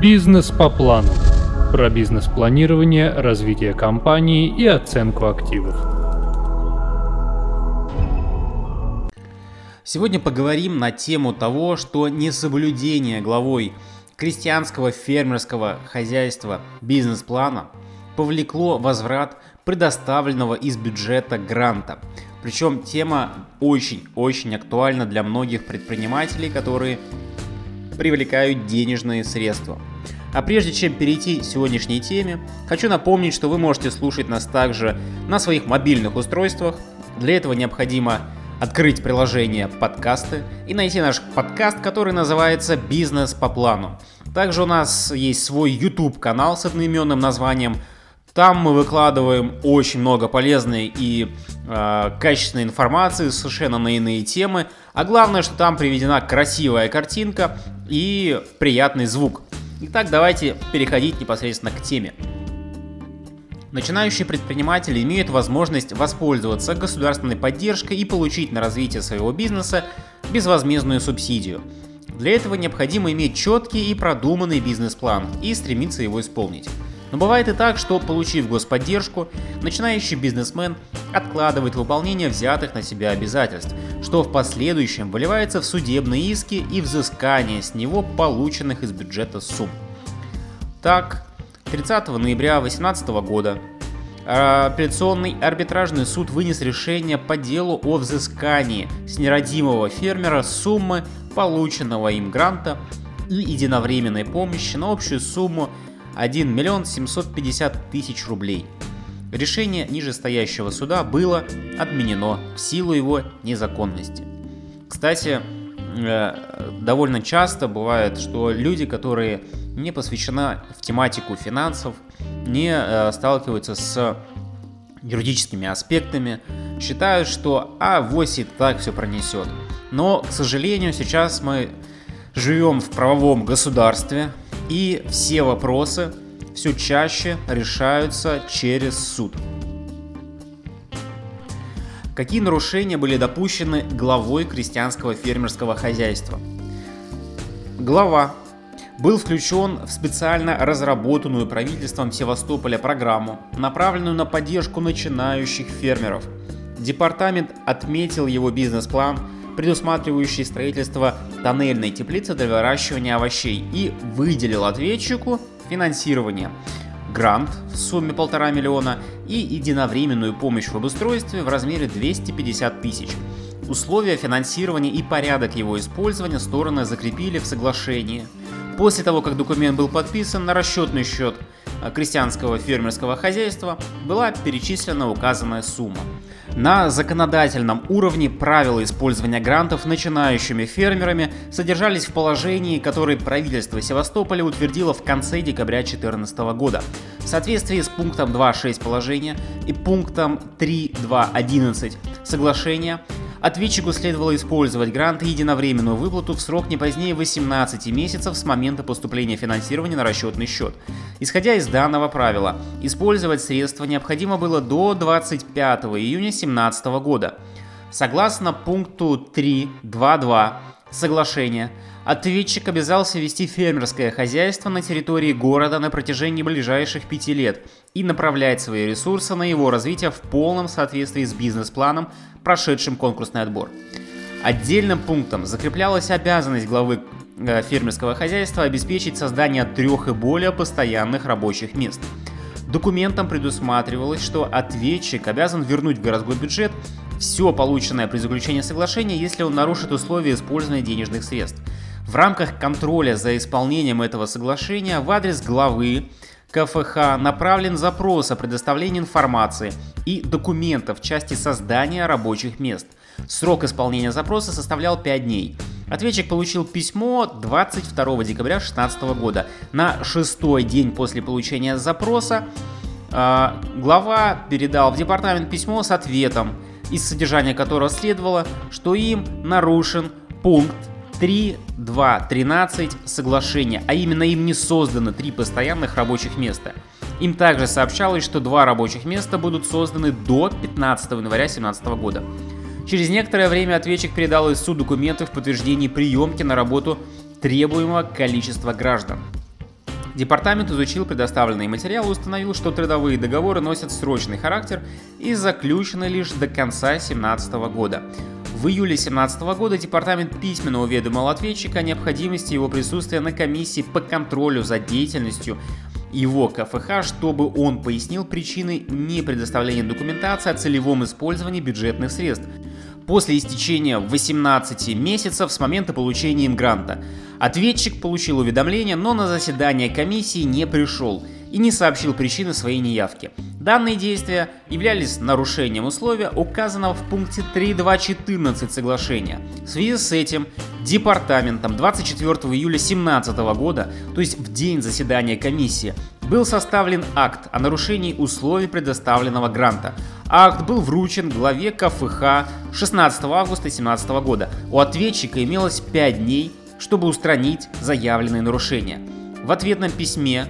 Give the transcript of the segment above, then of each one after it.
Бизнес по плану. Про бизнес-планирование, развитие компании и оценку активов. Сегодня поговорим на тему того, что несоблюдение главой крестьянского фермерского хозяйства бизнес-плана повлекло возврат предоставленного из бюджета гранта. Причем тема очень-очень актуальна для многих предпринимателей, которые привлекают денежные средства. А прежде чем перейти к сегодняшней теме, хочу напомнить, что вы можете слушать нас также на своих мобильных устройствах. Для этого необходимо открыть приложение «Подкасты» и найти наш подкаст, который называется «Бизнес по плану». Также у нас есть свой YouTube-канал с одноименным названием там мы выкладываем очень много полезной и э, качественной информации совершенно на иные темы. А главное, что там приведена красивая картинка и приятный звук. Итак, давайте переходить непосредственно к теме. Начинающие предприниматели имеют возможность воспользоваться государственной поддержкой и получить на развитие своего бизнеса безвозмездную субсидию. Для этого необходимо иметь четкий и продуманный бизнес-план и стремиться его исполнить. Но бывает и так, что, получив господдержку, начинающий бизнесмен откладывает выполнение взятых на себя обязательств, что в последующем выливается в судебные иски и взыскание с него полученных из бюджета сумм. Так, 30 ноября 2018 года апелляционный арбитражный суд вынес решение по делу о взыскании с нерадимого фермера суммы полученного им гранта и единовременной помощи на общую сумму 1 миллион 750 тысяч рублей. Решение нижестоящего суда было отменено в силу его незаконности. Кстати, э, довольно часто бывает, что люди, которые не посвящены в тематику финансов, не э, сталкиваются с юридическими аспектами, считают, что а, и так все пронесет. Но, к сожалению, сейчас мы живем в правовом государстве, и все вопросы все чаще решаются через суд. Какие нарушения были допущены главой крестьянского фермерского хозяйства? Глава был включен в специально разработанную правительством Севастополя программу, направленную на поддержку начинающих фермеров. Департамент отметил его бизнес-план предусматривающий строительство тоннельной теплицы для выращивания овощей, и выделил ответчику финансирование грант в сумме полтора миллиона и единовременную помощь в обустройстве в размере 250 тысяч. Условия финансирования и порядок его использования стороны закрепили в соглашении. После того, как документ был подписан, на расчетный счет крестьянского фермерского хозяйства была перечислена указанная сумма. На законодательном уровне правила использования грантов начинающими фермерами содержались в положении, которое правительство Севастополя утвердило в конце декабря 2014 года. В соответствии с пунктом 2.6 положения и пунктом 3.2.11 соглашения Ответчику следовало использовать грант и единовременную выплату в срок не позднее 18 месяцев с момента поступления финансирования на расчетный счет. Исходя из данного правила, использовать средства необходимо было до 25 июня 2017 года. Согласно пункту 3.2.2 соглашения, Ответчик обязался вести фермерское хозяйство на территории города на протяжении ближайших пяти лет и направлять свои ресурсы на его развитие в полном соответствии с бизнес-планом, прошедшим конкурсный отбор. Отдельным пунктом закреплялась обязанность главы фермерского хозяйства обеспечить создание трех и более постоянных рабочих мест. Документом предусматривалось, что ответчик обязан вернуть в городской бюджет все полученное при заключении соглашения, если он нарушит условия использования денежных средств – в рамках контроля за исполнением этого соглашения в адрес главы КФХ направлен запрос о предоставлении информации и документов в части создания рабочих мест. Срок исполнения запроса составлял 5 дней. Ответчик получил письмо 22 декабря 2016 года. На шестой день после получения запроса э, глава передал в департамент письмо с ответом, из содержания которого следовало, что им нарушен пункт 3.2.13 соглашения, а именно им не создано три постоянных рабочих места. Им также сообщалось, что два рабочих места будут созданы до 15 января 2017 года. Через некоторое время ответчик передал из суд документы в подтверждении приемки на работу требуемого количества граждан. Департамент изучил предоставленные материалы и установил, что трудовые договоры носят срочный характер и заключены лишь до конца 2017 года. В июле 2017 года департамент письменно уведомил ответчика о необходимости его присутствия на комиссии по контролю за деятельностью его КФХ, чтобы он пояснил причины не предоставления документации о целевом использовании бюджетных средств после истечения 18 месяцев с момента получения им гранта. Ответчик получил уведомление, но на заседание комиссии не пришел и не сообщил причины своей неявки. Данные действия являлись нарушением условия, указанного в пункте 3.2.14 соглашения. В связи с этим департаментом 24 июля 2017 года, то есть в день заседания комиссии, был составлен акт о нарушении условий предоставленного гранта. Акт был вручен главе КФХ 16 августа 2017 года. У ответчика имелось 5 дней, чтобы устранить заявленные нарушения. В ответном письме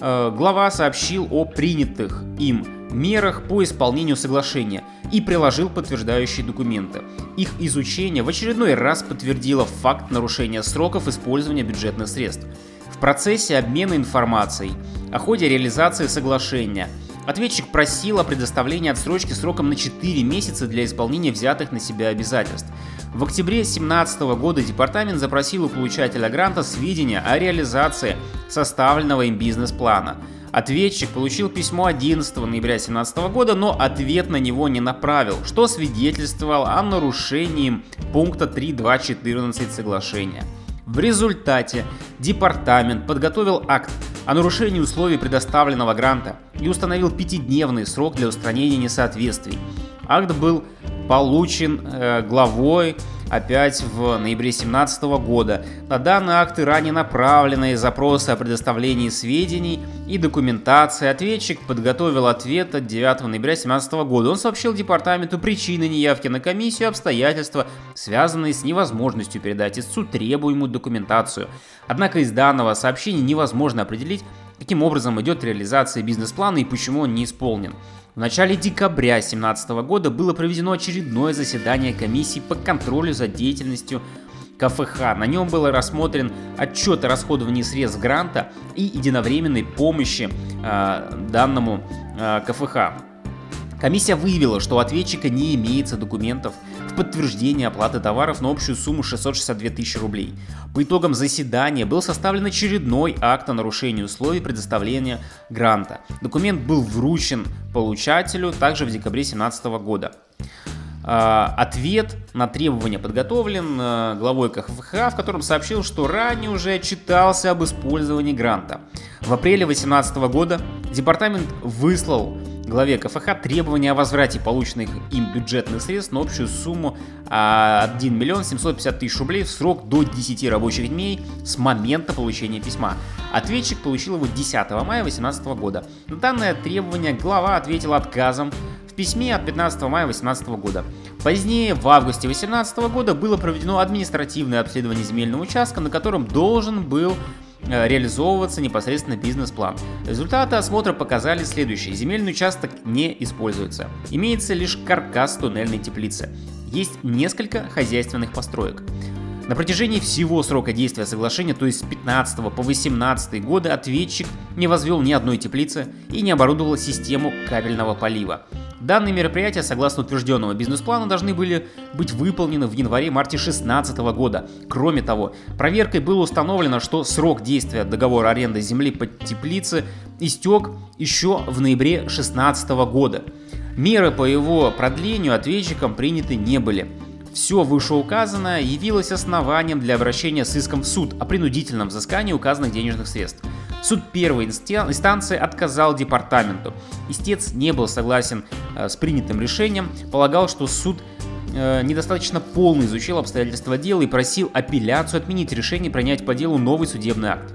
глава сообщил о принятых им мерах по исполнению соглашения и приложил подтверждающие документы. Их изучение в очередной раз подтвердило факт нарушения сроков использования бюджетных средств. В процессе обмена информацией о ходе реализации соглашения – Ответчик просил о предоставлении отсрочки сроком на 4 месяца для исполнения взятых на себя обязательств. В октябре 2017 года департамент запросил у получателя гранта сведения о реализации составленного им бизнес-плана. Ответчик получил письмо 11 ноября 2017 года, но ответ на него не направил, что свидетельствовало о нарушении пункта 3.2.14 соглашения. В результате департамент подготовил акт о нарушении условий предоставленного гранта и установил пятидневный срок для устранения несоответствий. Акт был получен э, главой опять в ноябре 2017 года. На данные акты ранее направленные запросы о предоставлении сведений и документации. Ответчик подготовил ответ от 9 ноября 2017 года. Он сообщил департаменту причины неявки на комиссию, обстоятельства, связанные с невозможностью передать истцу требуемую документацию. Однако из данного сообщения невозможно определить, каким образом идет реализация бизнес-плана и почему он не исполнен. В начале декабря 2017 года было проведено очередное заседание комиссии по контролю за деятельностью КФХ. На нем был рассмотрен отчет о расходовании средств гранта и единовременной помощи э, данному э, КФХ. Комиссия выявила, что у ответчика не имеется документов подтверждение оплаты товаров на общую сумму 662 тысячи рублей. По итогам заседания был составлен очередной акт о нарушении условий предоставления гранта. Документ был вручен получателю также в декабре 2017 года. А, ответ на требования подготовлен э, главой КХВХ, в котором сообщил, что ранее уже отчитался об использовании гранта. В апреле 2018 года департамент выслал главе КФХ требования о возврате полученных им бюджетных средств на общую сумму 1 а, миллион 750 тысяч рублей в срок до 10 рабочих дней с момента получения письма. Ответчик получил его 10 мая 2018 года. На данное требование глава ответил отказом в письме от 15 мая 2018 года. Позднее, в августе 2018 года, было проведено административное обследование земельного участка, на котором должен был реализовываться непосредственно бизнес-план. Результаты осмотра показали следующее. Земельный участок не используется. Имеется лишь каркас туннельной теплицы. Есть несколько хозяйственных построек. На протяжении всего срока действия соглашения, то есть с 15 по 18 годы, ответчик не возвел ни одной теплицы и не оборудовал систему кабельного полива. Данные мероприятия, согласно утвержденного бизнес-плана, должны были быть выполнены в январе-марте 2016 года. Кроме того, проверкой было установлено, что срок действия договора аренды земли под теплицы истек еще в ноябре 2016 года. Меры по его продлению ответчикам приняты не были. Все вышеуказанное явилось основанием для обращения с иском в суд о принудительном взыскании указанных денежных средств. Суд первой инстанции отказал департаменту. Истец не был согласен э, с принятым решением, полагал, что суд э, недостаточно полно изучил обстоятельства дела и просил апелляцию отменить решение принять по делу новый судебный акт.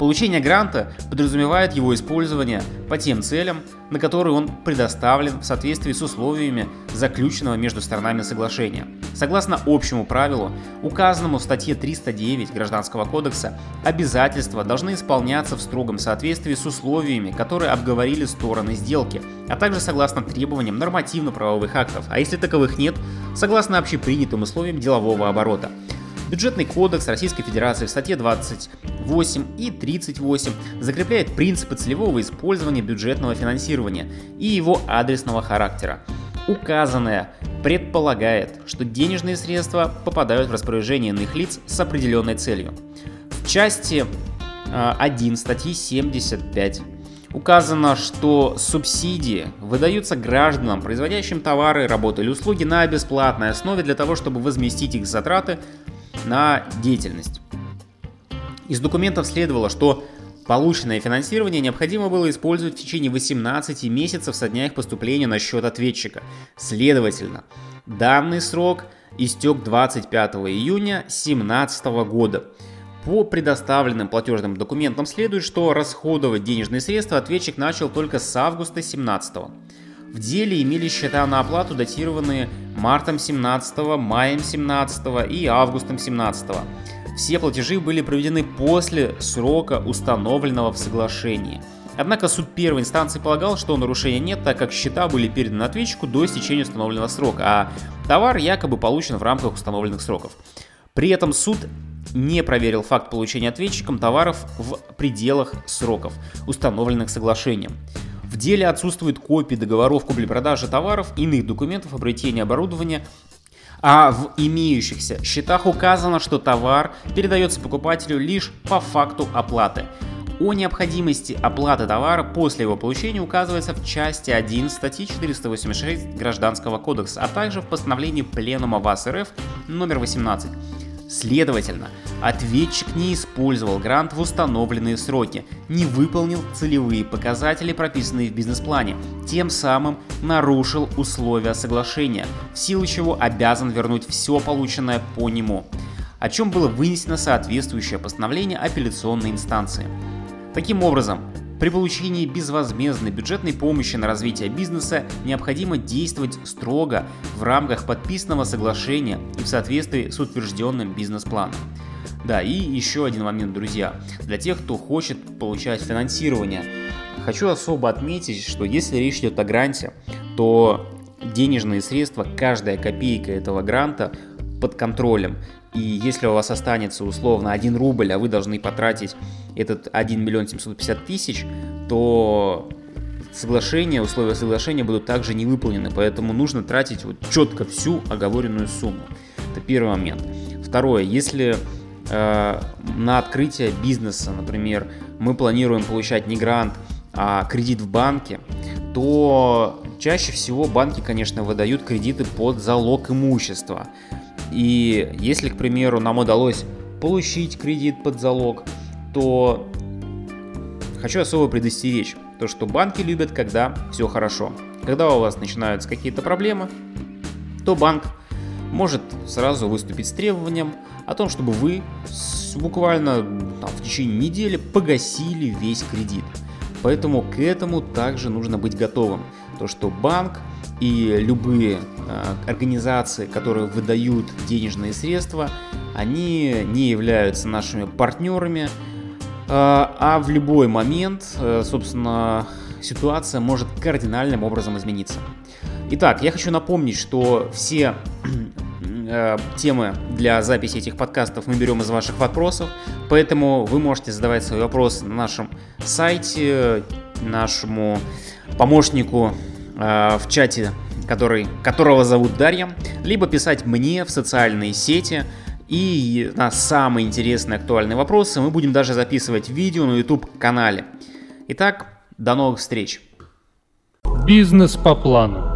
Получение гранта подразумевает его использование по тем целям, на которые он предоставлен в соответствии с условиями заключенного между сторонами соглашения. Согласно общему правилу, указанному в статье 309 Гражданского кодекса, обязательства должны исполняться в строгом соответствии с условиями, которые обговорили стороны сделки, а также согласно требованиям нормативно-правовых актов, а если таковых нет, согласно общепринятым условиям делового оборота. Бюджетный кодекс Российской Федерации в статье 28 и 38 закрепляет принципы целевого использования бюджетного финансирования и его адресного характера. Указанное предполагает, что денежные средства попадают в распоряжение иных лиц с определенной целью. В части 1 статьи 75 указано, что субсидии выдаются гражданам, производящим товары, работы или услуги на бесплатной основе для того, чтобы возместить их затраты на деятельность. Из документов следовало, что полученное финансирование необходимо было использовать в течение 18 месяцев со дня их поступления на счет ответчика. Следовательно, данный срок истек 25 июня 2017 года. По предоставленным платежным документам следует, что расходовать денежные средства ответчик начал только с августа 2017. В деле имелись счета на оплату, датированные мартом 17, маем 17 и августом 17. Все платежи были проведены после срока, установленного в соглашении. Однако суд первой инстанции полагал, что нарушения нет, так как счета были переданы ответчику до истечения установленного срока, а товар якобы получен в рамках установленных сроков. При этом суд не проверил факт получения ответчиком товаров в пределах сроков, установленных соглашением. В деле отсутствуют копии договоров купли-продажи товаров, иных документов о приобретении оборудования, а в имеющихся счетах указано, что товар передается покупателю лишь по факту оплаты. О необходимости оплаты товара после его получения указывается в части 1 статьи 486 Гражданского кодекса, а также в постановлении Пленума ВАС РФ номер 18. Следовательно, ответчик не использовал грант в установленные сроки, не выполнил целевые показатели, прописанные в бизнес-плане, тем самым нарушил условия соглашения, в силу чего обязан вернуть все полученное по нему, о чем было вынесено соответствующее постановление апелляционной инстанции. Таким образом, при получении безвозмездной бюджетной помощи на развитие бизнеса необходимо действовать строго в рамках подписанного соглашения и в соответствии с утвержденным бизнес-планом. Да, и еще один момент, друзья. Для тех, кто хочет получать финансирование, хочу особо отметить, что если речь идет о гранте, то денежные средства, каждая копейка этого гранта под контролем. И если у вас останется условно 1 рубль, а вы должны потратить этот 1 миллион 750 тысяч, то соглашения, условия соглашения будут также не выполнены, поэтому нужно тратить вот четко всю оговоренную сумму. Это первый момент. Второе, если э, на открытие бизнеса, например, мы планируем получать не грант, а кредит в банке, то чаще всего банки, конечно, выдают кредиты под залог имущества. И если, к примеру, нам удалось получить кредит под залог, то хочу особо предостеречь, то что банки любят, когда все хорошо. Когда у вас начинаются какие-то проблемы, то банк может сразу выступить с требованием о том, чтобы вы буквально там, в течение недели погасили весь кредит. Поэтому к этому также нужно быть готовым. То, что банк и любые э, организации, которые выдают денежные средства, они не являются нашими партнерами, э, а в любой момент, э, собственно, ситуация может кардинальным образом измениться. Итак, я хочу напомнить, что все э, темы для записи этих подкастов мы берем из ваших вопросов, поэтому вы можете задавать свои вопросы на нашем сайте, нашему помощнику Э, в чате, который, которого зовут Дарья, либо писать мне в социальные сети. И на самые интересные актуальные вопросы мы будем даже записывать видео на YouTube канале. Итак, до новых встреч. Бизнес по плану.